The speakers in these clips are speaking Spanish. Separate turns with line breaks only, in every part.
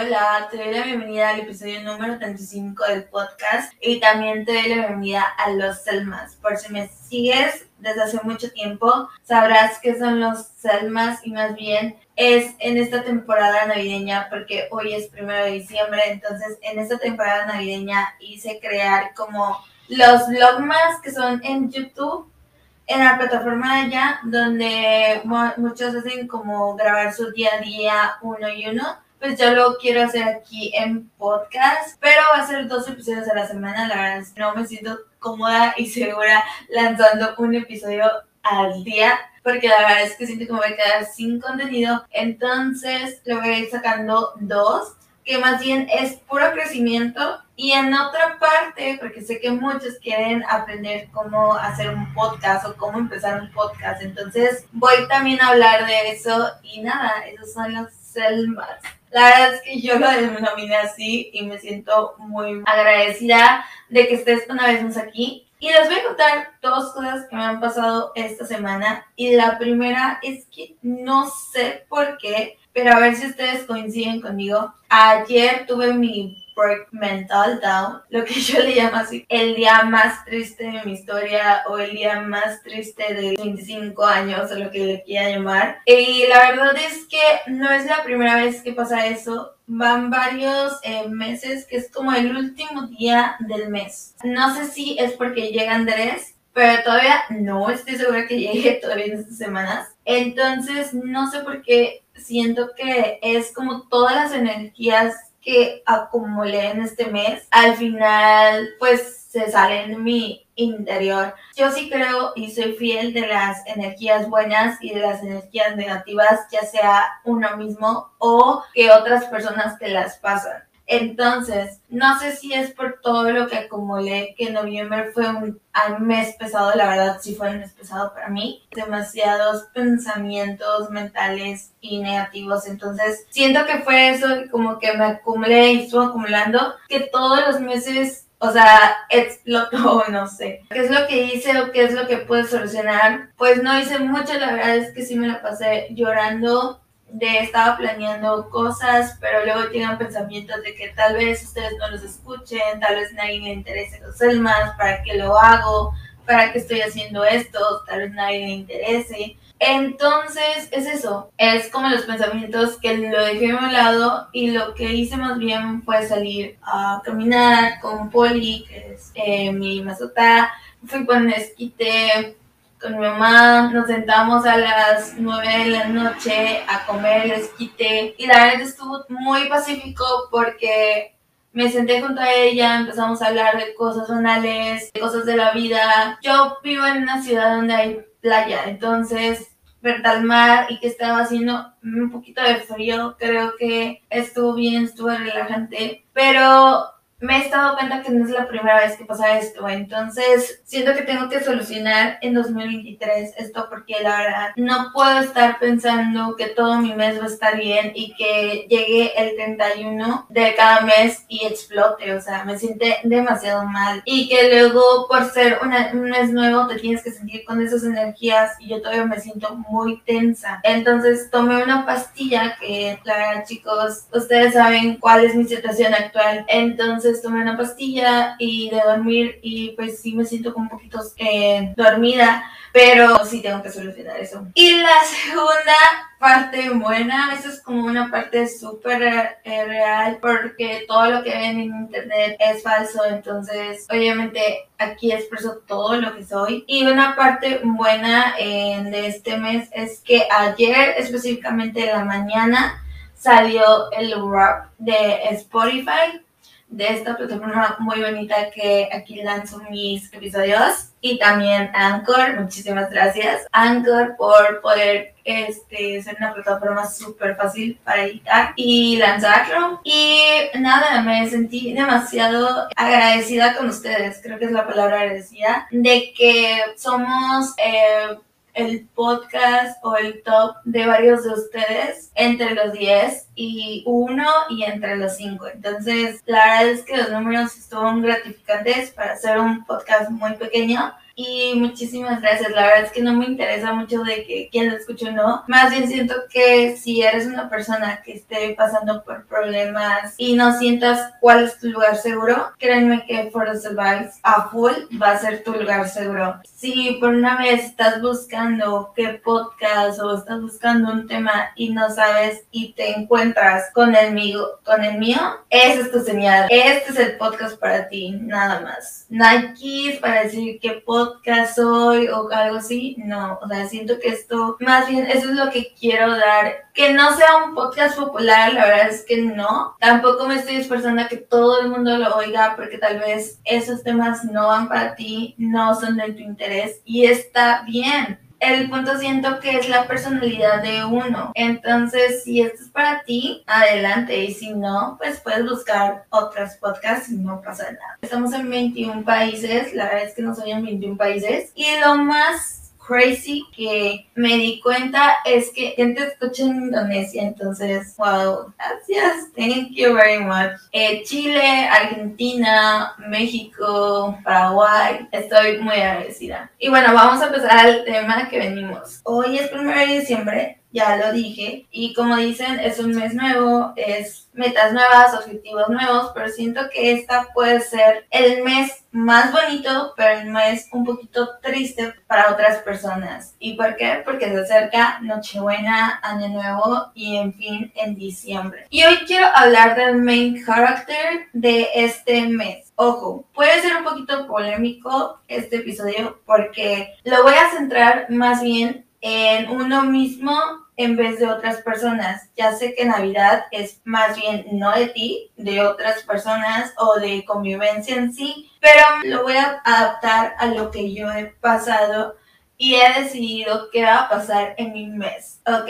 Hola, te doy la bienvenida al episodio número 35 del podcast y también te doy la bienvenida a los Selmas. Por si me sigues desde hace mucho tiempo, sabrás qué son los Selmas y más bien es en esta temporada navideña porque hoy es primero de diciembre, entonces en esta temporada navideña hice crear como los vlogmas que son en YouTube en la plataforma de allá, donde muchos hacen como grabar su día a día uno y uno, pues yo lo quiero hacer aquí en podcast, pero va a ser dos episodios a la semana, la verdad es que no me siento cómoda y segura lanzando un episodio al día, porque la verdad es que siento que me voy a quedar sin contenido, entonces lo voy a ir sacando dos que más bien es puro crecimiento. Y en otra parte, porque sé que muchos quieren aprender cómo hacer un podcast o cómo empezar un podcast, entonces voy también a hablar de eso. Y nada, esos son los Selmas. La verdad es que yo lo denominé así y me siento muy agradecida de que estés una vez más aquí. Y les voy a contar dos cosas que me han pasado esta semana. Y la primera es que no sé por qué pero a ver si ustedes coinciden conmigo. Ayer tuve mi mental down, lo que yo le llamo así, el día más triste de mi historia o el día más triste de 25 años o lo que le quiera llamar. Y la verdad es que no es la primera vez que pasa eso. Van varios eh, meses que es como el último día del mes. No sé si es porque llega Andrés pero todavía no estoy segura que llegue todavía en estas semanas. Entonces, no sé por qué siento que es como todas las energías que acumulé en este mes, al final, pues se salen de mi interior. Yo sí creo y soy fiel de las energías buenas y de las energías negativas, ya sea uno mismo o que otras personas te las pasan. Entonces, no sé si es por todo lo que acumulé, que noviembre fue un, mes pesado, la verdad sí fue un mes pesado para mí, demasiados pensamientos mentales y negativos, entonces siento que fue eso, como que me acumulé y estuvo acumulando, que todos los meses o sea, explotó, no sé. ¿Qué es lo que hice o qué es lo que pude solucionar? Pues no hice mucho, la verdad es que sí me la pasé llorando de estaba planeando cosas, pero luego llegan pensamientos de que tal vez ustedes no los escuchen, tal vez nadie le interese los Selmas, para qué lo hago, para qué estoy haciendo esto, tal vez nadie le interese. Entonces es eso, es como los pensamientos que lo dejé a un lado y lo que hice más bien fue salir a caminar con Poli, que es eh, mi masota, fui con esquite, con mi mamá, nos sentamos a las 9 de la noche a comer el esquite y la verdad estuvo muy pacífico porque me senté junto a ella, empezamos a hablar de cosas banales, de cosas de la vida. Yo vivo en una ciudad donde hay playa, entonces ver al mar y que estaba haciendo un poquito de frío, creo que estuvo bien, estuvo relajante, pero me he estado cuenta que no es la primera vez que pasa esto, entonces siento que tengo que solucionar en 2023 esto porque la verdad no puedo estar pensando que todo mi mes va a estar bien y que llegue el 31 de cada mes y explote, o sea, me siente demasiado mal. Y que luego por ser un mes nuevo te tienes que sentir con esas energías y yo todavía me siento muy tensa. Entonces tomé una pastilla que la verdad chicos, ustedes saben cuál es mi situación actual, entonces tomé una pastilla y de dormir y pues sí me siento como un poquito eh, dormida, pero sí tengo que solucionar eso. Y la segunda parte buena, eso es como una parte súper eh, real porque todo lo que ven en internet es falso, entonces obviamente aquí expreso todo lo que soy. Y una parte buena eh, de este mes es que ayer, específicamente en la mañana, salió el rap de Spotify de esta plataforma muy bonita que aquí lanzo mis episodios. Y también Anchor, muchísimas gracias. Anchor por poder este, ser una plataforma súper fácil para editar y lanzarlo. Y nada, me sentí demasiado agradecida con ustedes, creo que es la palabra agradecida, de que somos... Eh, el podcast o el top de varios de ustedes entre los 10 y 1 y entre los 5. Entonces, la verdad es que los números estuvieron gratificantes para hacer un podcast muy pequeño y muchísimas gracias. La verdad es que no me interesa mucho de que quién lo escuche o no. Más bien siento que si eres una persona que esté pasando por problemas y no sientas cuál es tu lugar seguro, créanme que For the Survives a full va a ser tu lugar seguro. Si por una vez estás buscando qué podcast o estás buscando un tema y no sabes y te encuentras con el mío, con el mío, esa es tu señal. Este es el podcast para ti, nada más. Nike para decir qué podcast soy o algo así, no, o sea, siento que esto, más bien, eso es lo que quiero dar, que no sea un podcast popular, la verdad es que no, tampoco me estoy esforzando a que todo el mundo lo oiga porque tal vez esos temas no van para ti, no son de tu interés y está bien el punto siento que es la personalidad de uno. Entonces, si esto es para ti, adelante. Y si no, pues puedes buscar otros podcasts y no pasa nada. Estamos en 21 países, la verdad es que no soy en 21 países. Y lo más crazy que me di cuenta es que gente escucha en Indonesia, entonces, wow, gracias, thank you very much. Eh, Chile, Argentina, México, Paraguay, estoy muy agradecida. Y bueno, vamos a empezar al tema que venimos. Hoy es 1 de diciembre ya lo dije. Y como dicen, es un mes nuevo, es metas nuevas, objetivos nuevos, pero siento que esta puede ser el mes más bonito, pero el mes un poquito triste para otras personas. ¿Y por qué? Porque se acerca Nochebuena, Año Nuevo y en fin en diciembre. Y hoy quiero hablar del main character de este mes. Ojo, puede ser un poquito polémico este episodio porque lo voy a centrar más bien en uno mismo en vez de otras personas. Ya sé que Navidad es más bien no de ti, de otras personas o de convivencia en sí, pero lo voy a adaptar a lo que yo he pasado y he decidido qué va a pasar en mi mes. Ok,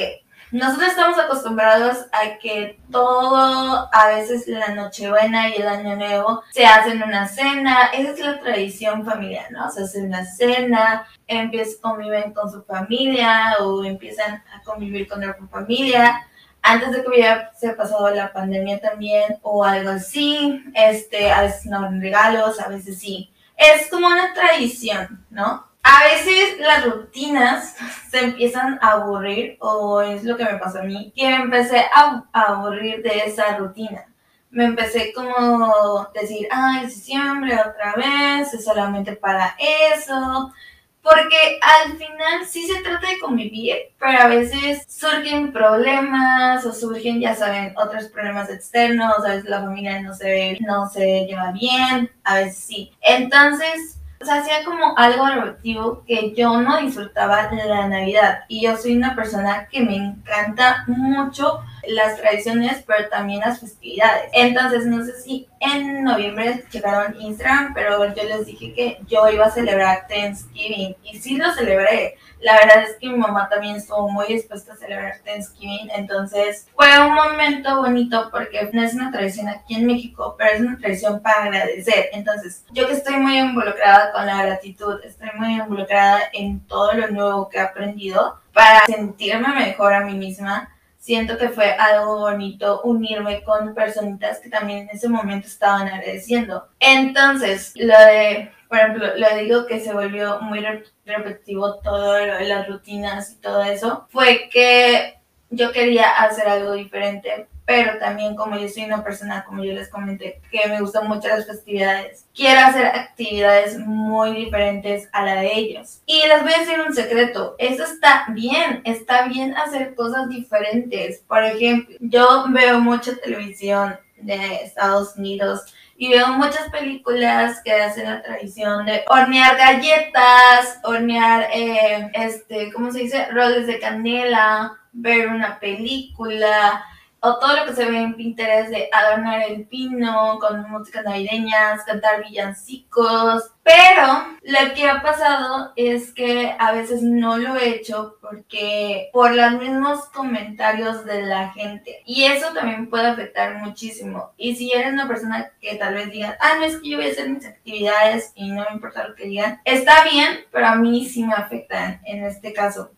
nosotros estamos acostumbrados a que todo, a veces la Nochebuena y el Año Nuevo, se hacen una cena. Esa es la tradición familiar, ¿no? Se hace una cena, empiezan, conviven con su familia o empiezan a convivir con otra familia. Antes de que hubiera se pasado la pandemia también o algo así, este, a veces no regalos, a veces sí. Es como una tradición, ¿no? A veces las rutinas se empiezan a aburrir, o es lo que me pasó a mí, que me empecé a, aburrir de esa rutina. Me empecé como decir, ay, diciembre otra vez, es solamente para eso. Porque al final sí se trata de convivir, pero a veces surgen problemas o surgen, ya saben, otros problemas externos, a veces la familia no se no se lleva bien, a veces sí. Entonces, o sea, hacía como algo repetitivo que yo no disfrutaba de la Navidad. Y yo soy una persona que me encanta mucho las tradiciones, pero también las festividades. Entonces, no sé si en noviembre checaron Instagram, pero yo les dije que yo iba a celebrar Thanksgiving. Y sí lo celebré. La verdad es que mi mamá también estuvo muy dispuesta a celebrar Thanksgiving, entonces fue un momento bonito porque no es una tradición aquí en México, pero es una tradición para agradecer. Entonces, yo que estoy muy involucrada con la gratitud, estoy muy involucrada en todo lo nuevo que he aprendido para sentirme mejor a mí misma. Siento que fue algo bonito unirme con personitas que también en ese momento estaban agradeciendo. Entonces, lo de por ejemplo, le digo que se volvió muy repetitivo todo las rutinas y todo eso, fue que yo quería hacer algo diferente, pero también como yo soy una persona, como yo les comenté, que me gustan mucho las festividades, quiero hacer actividades muy diferentes a la de ellos. Y les voy a decir un secreto, eso está bien, está bien hacer cosas diferentes. Por ejemplo, yo veo mucha televisión de Estados Unidos y veo muchas películas que hacen la tradición de hornear galletas, hornear, eh, este, ¿cómo se dice? Roles de canela, ver una película, o todo lo que se ve en Pinterest de adornar el pino con músicas navideñas, cantar villancicos. Pero lo que ha pasado es que a veces no lo he hecho porque por los mismos comentarios de la gente. Y eso también puede afectar muchísimo. Y si eres una persona que tal vez diga, ah, no es que yo voy a hacer mis actividades y no me importa lo que digan, está bien, pero a mí sí me afectan en este caso.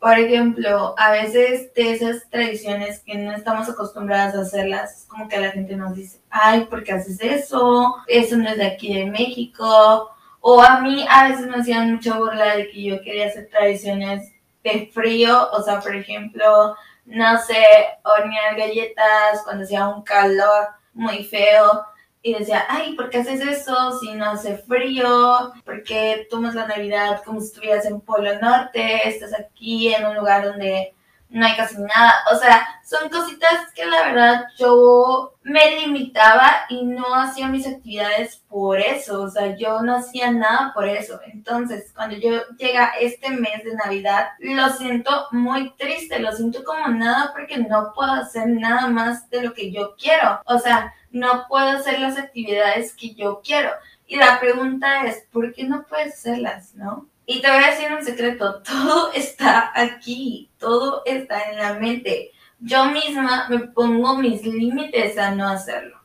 Por ejemplo, a veces de esas tradiciones que no estamos acostumbradas a hacerlas, como que la gente nos dice, ay, ¿por qué haces eso? Eso no es de aquí de México. O a mí a veces me hacían mucha burla de que yo quería hacer tradiciones de frío, o sea, por ejemplo, no sé, hornear galletas cuando hacía un calor muy feo. Y decía, ay, ¿por qué haces eso si no hace frío? ¿Por qué tomas la Navidad como si estuvieras en Polo Norte? Estás aquí en un lugar donde no hay casi nada. O sea, son cositas que la verdad yo me limitaba y no hacía mis actividades por eso. O sea, yo no hacía nada por eso. Entonces, cuando yo llega este mes de Navidad, lo siento muy triste, lo siento como nada porque no puedo hacer nada más de lo que yo quiero. O sea, no puedo hacer las actividades que yo quiero. Y la pregunta es, ¿por qué no puedes hacerlas, no? Y te voy a decir un secreto, todo está aquí, todo está en la mente. Yo misma me pongo mis límites a no hacerlo.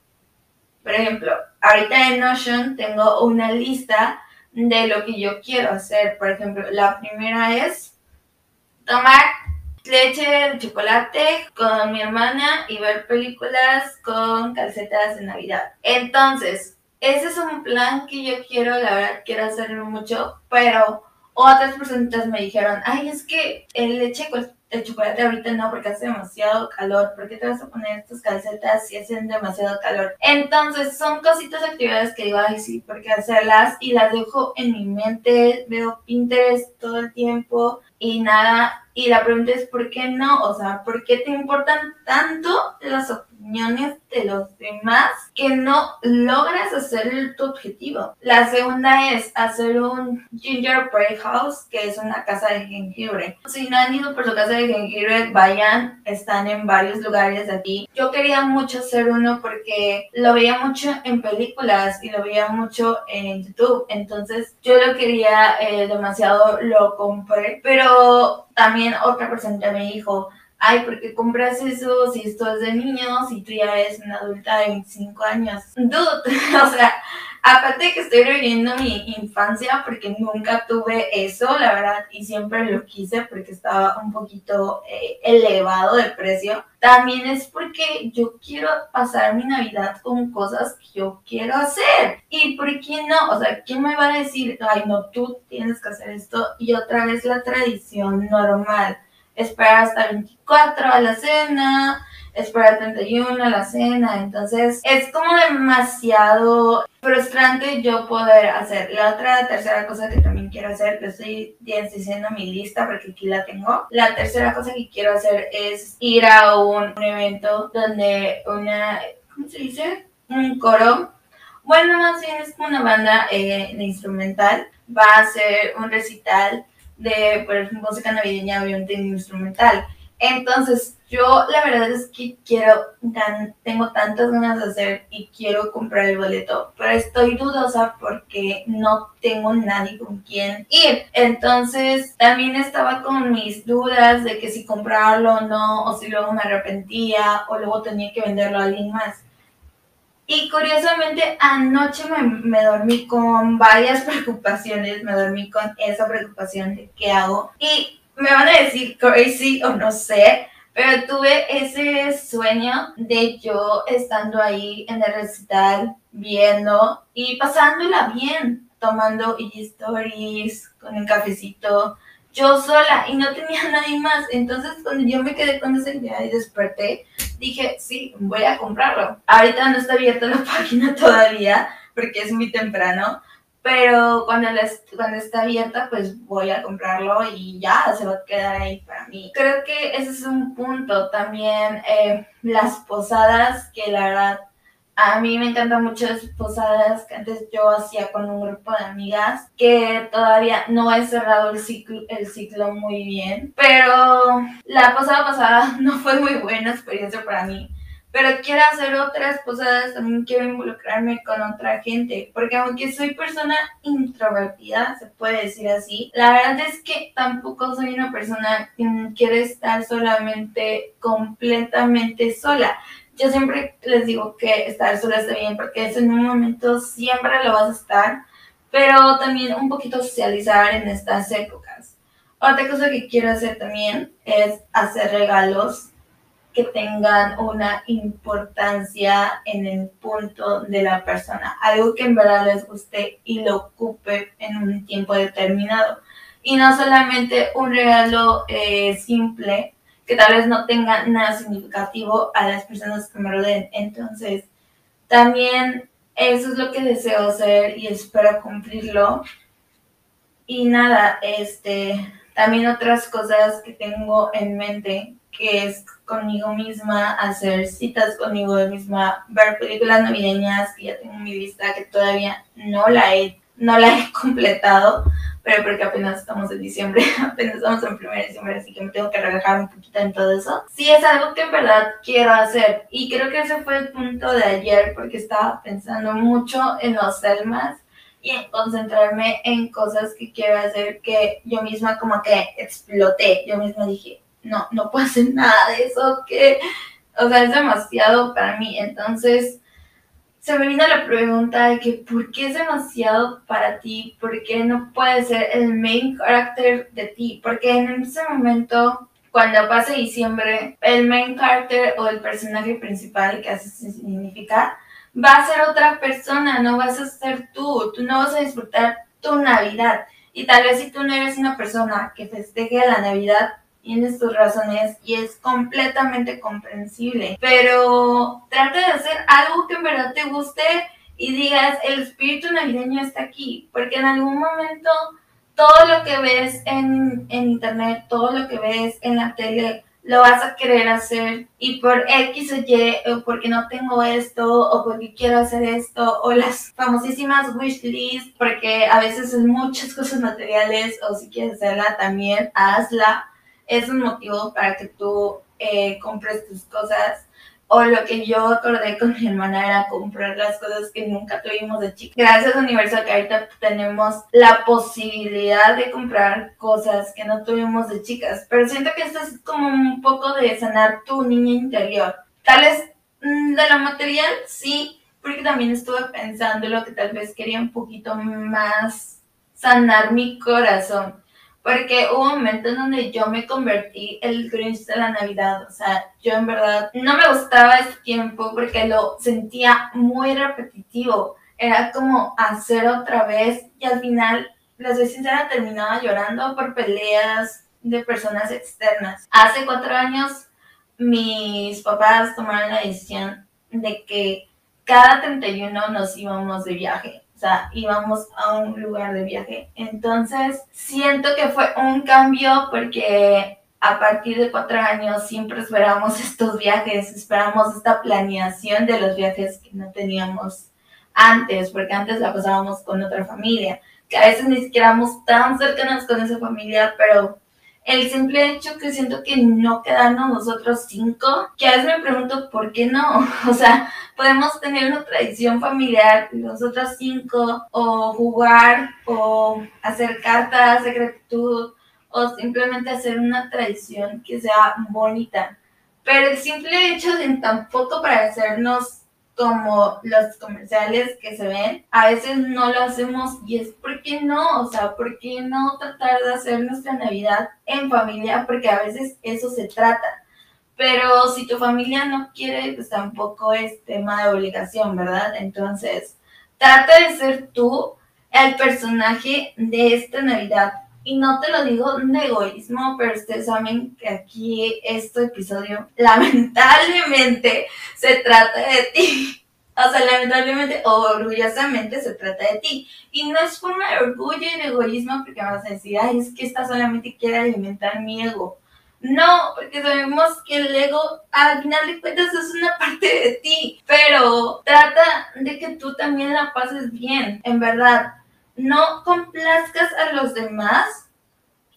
Por ejemplo, ahorita en Notion tengo una lista de lo que yo quiero hacer. Por ejemplo, la primera es tomar leche de chocolate con mi hermana y ver películas con calcetas de Navidad. Entonces, ese es un plan que yo quiero, la verdad, quiero hacerlo mucho, pero otras personas me dijeron, ay, es que el leche el chocolate ahorita no porque hace demasiado calor, ¿por qué te vas a poner estas calcetas si hacen demasiado calor? Entonces son cositas, actividades que digo, ay, sí, porque hacerlas y las dejo en mi mente, veo Pinterest todo el tiempo y nada, y la pregunta es, ¿por qué no? O sea, ¿por qué te importan tanto las de los demás que no logras hacer tu objetivo. La segunda es hacer un gingerbread house, que es una casa de jengibre. Si no han ido por su casa de jengibre, vayan, están en varios lugares de aquí. Yo quería mucho hacer uno porque lo veía mucho en películas y lo veía mucho en YouTube, entonces yo lo quería eh, demasiado, lo compré, pero también otra persona me dijo, ay, ¿por qué compras eso si esto es de niños y tú ya eres una adulta de 25 años? Dude, o sea, aparte de que estoy reviviendo mi infancia porque nunca tuve eso, la verdad, y siempre lo quise porque estaba un poquito eh, elevado de precio, también es porque yo quiero pasar mi Navidad con cosas que yo quiero hacer. ¿Y por qué no? O sea, ¿quién me va a decir, ay, no, tú tienes que hacer esto? Y otra vez la tradición normal esperar hasta 24 a la cena, esperar 31 a la cena, entonces es como demasiado frustrante yo poder hacer. La otra, tercera cosa que también quiero hacer, que estoy diciendo mi lista porque aquí la tengo, la tercera cosa que quiero hacer es ir a un, evento donde una, ¿cómo se dice? Un coro. Bueno, más bien es como una banda eh, instrumental. Va a ser un recital de ejemplo, música navideña obviamente instrumental. Entonces, yo la verdad es que quiero, tengo tantas ganas de hacer y quiero comprar el boleto, pero estoy dudosa porque no tengo nadie con quien ir. Entonces, también estaba con mis dudas de que si comprarlo o no, o si luego me arrepentía, o luego tenía que venderlo a alguien más. Y curiosamente anoche me, dormí con varias preocupaciones, me dormí con esa preocupación de qué hago. Y me van a decir crazy o no sé, pero tuve ese sueño de yo estando ahí en el recital, viendo y pasándola bien, tomando stories con un cafecito, yo sola y no tenía nadie más. Entonces, cuando yo me quedé con esa idea y desperté, dije, sí, voy a comprarlo. Ahorita no está abierta la página todavía porque es muy temprano, pero cuando, cuando está abierta, pues voy a comprarlo y ya se va a quedar ahí para mí. Creo que ese es un punto también, eh, las posadas, que la verdad a mí me encantan mucho las posadas que antes yo hacía con un grupo de amigas, que todavía no he cerrado el ciclo, el ciclo muy bien, pero la posada pasada no fue muy buena experiencia para mí. Pero quiero hacer otras posadas, también quiero involucrarme con otra gente, porque aunque soy persona introvertida, se puede decir así, la verdad es que tampoco soy una persona que quiere estar solamente completamente sola yo siempre les digo que estar sola está bien porque eso en un momento siempre lo vas a estar, pero también un poquito socializar en estas épocas. Otra cosa que quiero hacer también es hacer regalos que tengan una importancia en el punto de la persona, algo que en verdad les guste y lo ocupe en un tiempo determinado. Y no solamente un regalo eh, simple que tal vez no tenga nada significativo a las personas que me rodeen. Entonces, también eso es lo que deseo hacer y espero cumplirlo. Y nada, este, también otras cosas que tengo en mente que es conmigo misma, hacer citas conmigo misma, ver películas navideñas que ya tengo en mi lista que todavía no la he, no la he completado, pero porque apenas estamos en diciembre, apenas estamos en primer diciembre, así que me tengo que relajar un poquito en todo eso. Sí, es algo que en verdad quiero hacer y creo que ese fue el punto de ayer porque estaba pensando mucho en los Selmas y en concentrarme en cosas que quiero hacer que yo misma como que exploté. Yo misma dije, no, no puedo hacer nada de eso, que, o sea, es demasiado para mí. Entonces, se me vino la pregunta de que, ¿por qué es demasiado para ti? ¿Por qué no puede ser el main character de ti? Porque en ese momento, cuando pase diciembre, el main character o el personaje principal, que así significa, va a ser otra persona, no vas a ser tú, tú no vas a disfrutar tu Navidad. Y tal vez si tú no eres una persona que festeje la Navidad, tienes tus razones y es completamente comprensible. Pero trata de hacer algo que en verdad te guste y digas, el espíritu navideño está aquí, porque en algún momento todo lo que ves en, en internet, todo lo que ves en la tele, lo vas a querer hacer y por X o Y, o porque no tengo esto, o porque quiero hacer esto, o las famosísimas wish list, porque a veces es muchas cosas materiales, o si quieres hacerla también, hazla es un motivo para que tú eh, compres tus cosas. O lo que yo acordé con mi hermana era comprar las cosas que nunca tuvimos de chica. Gracias a Universal que ahorita tenemos la posibilidad de comprar cosas que no tuvimos de chicas. Pero siento que esto es como un poco de sanar tu niña interior. Tal vez mm, de lo material, sí, porque también estuve pensando lo que tal vez quería un poquito más sanar mi corazón porque hubo un momento en donde yo me convertí el Grinch de la Navidad. O sea, yo en verdad no me gustaba este tiempo porque lo sentía muy repetitivo. Era como hacer otra vez y al final, les soy sincera, terminaba llorando por peleas de personas externas. Hace cuatro años mis papás tomaron la decisión de que cada 31 nos íbamos de viaje sea, íbamos a un lugar de viaje. Entonces, siento que fue un cambio porque a partir de cuatro años siempre esperamos estos viajes, esperamos esta planeación de los viajes que no teníamos antes, porque antes la pasábamos con otra familia, que a veces ni siquiera éramos tan cercanos con esa familia, pero el simple hecho que siento que no quedarnos nosotros cinco, que a veces me pregunto por qué no. O sea, podemos tener una tradición familiar, nosotros cinco, o jugar, o hacer cartas de gratitud, o simplemente hacer una tradición que sea bonita. Pero el simple hecho de tampoco para hacernos como los comerciales que se ven, a veces no lo hacemos y es porque no, o sea, ¿por qué no tratar de hacer nuestra Navidad en familia? Porque a veces eso se trata. Pero si tu familia no quiere, pues tampoco es tema de obligación, ¿verdad? Entonces, trata de ser tú el personaje de esta Navidad. Y no te lo digo de egoísmo, pero ustedes saben que aquí este episodio lamentablemente se trata de ti. O sea, lamentablemente o orgullosamente se trata de ti. Y no es forma de orgullo y de egoísmo porque vas a decir, ay, es que esta solamente quiere alimentar mi ego. No, porque sabemos que el ego al final de cuentas es una parte de ti, pero trata de que tú también la pases bien, en verdad no complazcas a los demás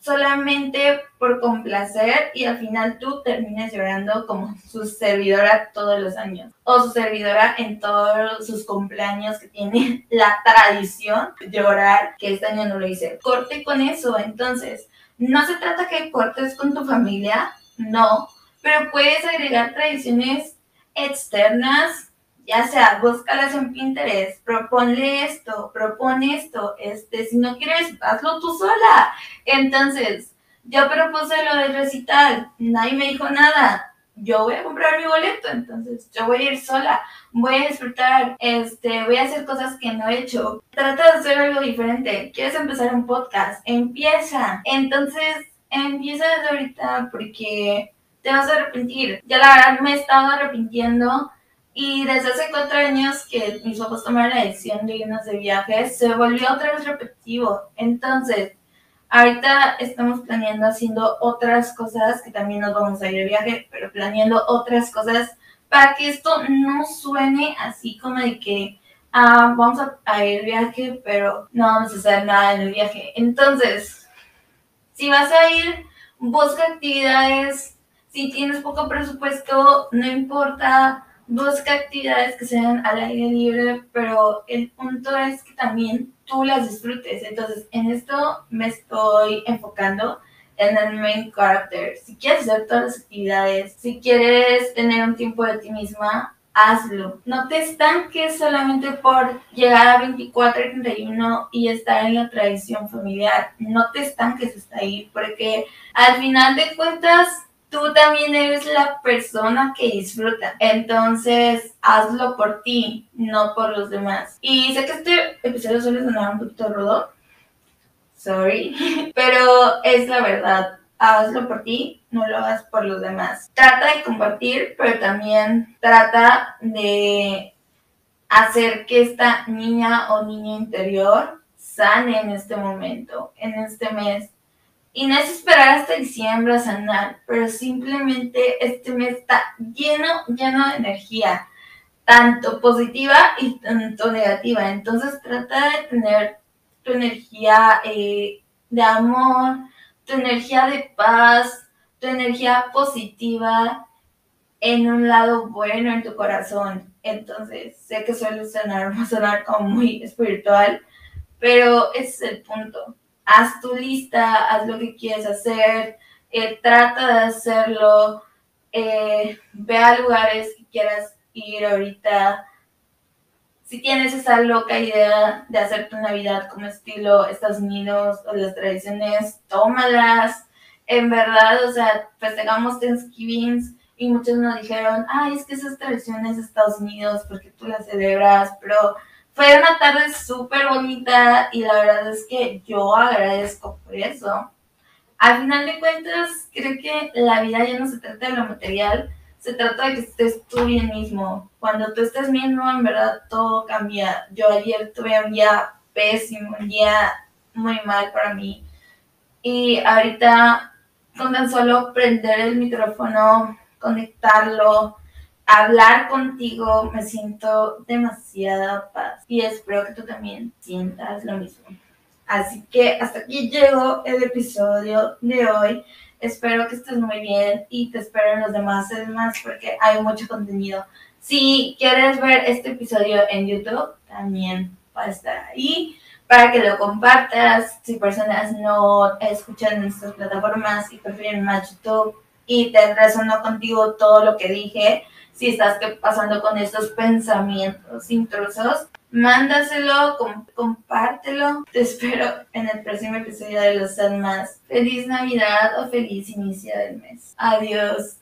solamente por complacer y al final tú termines llorando como su servidora todos los años o su servidora en todos sus cumpleaños que tiene la tradición de llorar que este año no lo hice. Corte con eso, entonces no se trata que cortes con tu familia, no, pero puedes agregar tradiciones externas ya sea, búscalas en Pinterest, proponle esto, propone esto, este, si no quieres, hazlo tú sola. Entonces, yo propuse lo del recital, nadie me dijo nada. yo voy a comprar mi boleto, entonces yo voy a ir sola, voy a disfrutar, este, voy a hacer cosas que no he hecho. Trata de hacer algo diferente. ¿Quieres empezar un podcast? Empieza. Entonces, empieza desde ahorita porque te vas a arrepentir. Ya la verdad me he estado arrepintiendo y desde hace cuatro años que mis papás tomaron la decisión de irnos de viaje, se volvió otra vez repetitivo. Entonces, Ahorita estamos planeando haciendo otras cosas, que también nos vamos a ir de viaje, pero planeando otras cosas para que esto no suene así como de que ah, vamos a, ir de viaje, pero no vamos a hacer nada en el viaje. Entonces, si vas a ir, busca actividades. Si tienes poco presupuesto, no importa, busca actividades que sean al aire libre, pero el punto es que también tú las disfrutes. Entonces, en esto me estoy enfocando en el main character. Si quieres hacer todas las actividades, si quieres tener un tiempo de ti misma, hazlo. No te estanques solamente por llegar a 24 y 31 y estar en la tradición familiar. No te estanques hasta ahí, porque al final de cuentas tú también eres la persona que disfruta. Entonces, hazlo por ti, no por los demás. Y sé que este episodio suele sonar un poquito rudo. Sorry. Pero es la verdad. Hazlo por ti, no lo hagas por los demás. Trata de compartir, pero también trata de hacer que esta niña o niño interior sane en este momento, en este mes y no es esperar hasta diciembre a sanar, pero simplemente este mes está lleno, lleno de energía, tanto positiva y tanto negativa. Entonces trata de tener tu energía eh, de amor, tu energía de paz, tu energía positiva en un lado bueno en tu corazón. Entonces, sé que suele sonar, sonar como muy espiritual, pero ese es el punto haz tu lista, haz lo que quieres hacer, eh, trata de hacerlo, eh, ve a lugares que quieras ir ahorita. Si tienes esa loca idea de hacer tu Navidad como estilo Estados Unidos o las tradiciones, tómalas. En verdad, o sea, festejamos Thanksgiving y muchos nos dijeron, ay, es que esas tradiciones de Estados Unidos, porque tú las celebras, pero fue una tarde súper bonita y la verdad es que yo agradezco por eso. Al final de cuentas, creo que la vida ya no se trata de lo material, se trata de que estés tú bien mismo. Cuando tú estés bien, en verdad todo cambia. Yo ayer tuve un día pésimo, un día muy mal para mí. Y ahorita, con tan solo prender el micrófono, conectarlo, hablar contigo me siento demasiada paz y espero que tú también sientas lo mismo. Así que hasta aquí llegó el episodio de hoy. Espero que estés muy bien y te espero en los demás más porque hay mucho contenido. Si quieres ver este episodio en YouTube, también va a estar ahí para que lo compartas. Si personas no escuchan en estas plataformas y prefieren más YouTube y te resonó contigo todo lo que dije, si estás pasando con estos pensamientos intrusos, mándaselo, compártelo. Te espero en el próximo episodio de Los Más. Feliz Navidad o feliz inicio del mes. Adiós.